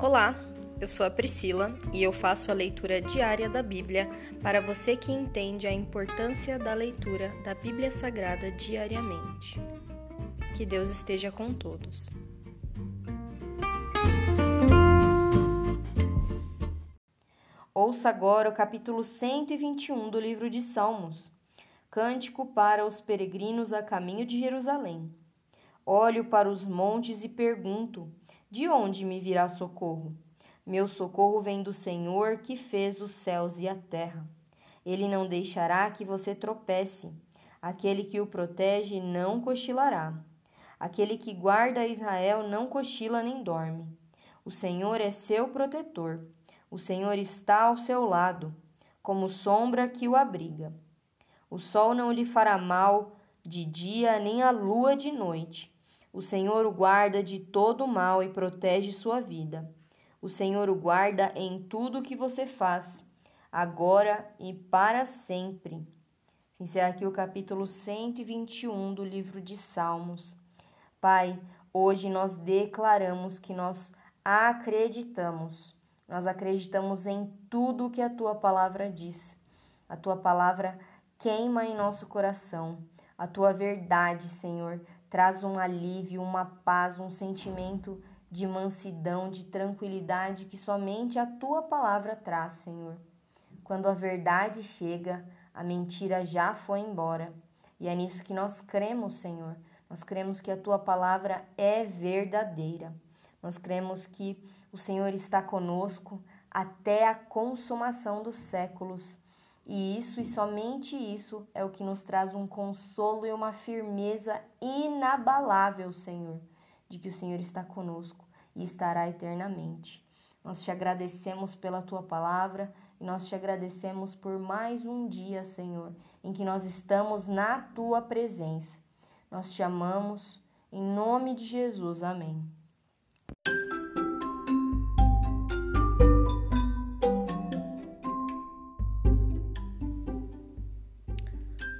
Olá, eu sou a Priscila e eu faço a leitura diária da Bíblia para você que entende a importância da leitura da Bíblia Sagrada diariamente. Que Deus esteja com todos. Ouça agora o capítulo 121 do livro de Salmos. Cântico para os peregrinos a caminho de Jerusalém. Olho para os montes e pergunto: de onde me virá socorro? Meu socorro vem do Senhor que fez os céus e a terra. Ele não deixará que você tropece. Aquele que o protege não cochilará. Aquele que guarda Israel não cochila nem dorme. O Senhor é seu protetor. O Senhor está ao seu lado, como sombra que o abriga. O sol não lhe fará mal de dia, nem a lua de noite. O Senhor o guarda de todo mal e protege sua vida. O Senhor o guarda em tudo o que você faz, agora e para sempre. Se encerra aqui o capítulo 121 do livro de Salmos. Pai, hoje nós declaramos que nós acreditamos. Nós acreditamos em tudo o que a tua palavra diz. A tua palavra queima em nosso coração. A tua verdade, Senhor, traz um alívio, uma paz, um sentimento de mansidão, de tranquilidade que somente a tua palavra traz, Senhor. Quando a verdade chega, a mentira já foi embora. E é nisso que nós cremos, Senhor. Nós cremos que a tua palavra é verdadeira. Nós cremos que o Senhor está conosco até a consumação dos séculos e isso e somente isso é o que nos traz um consolo e uma firmeza inabalável, Senhor, de que o Senhor está conosco e estará eternamente. Nós te agradecemos pela tua palavra e nós te agradecemos por mais um dia, Senhor, em que nós estamos na tua presença. Nós te amamos, em nome de Jesus. Amém.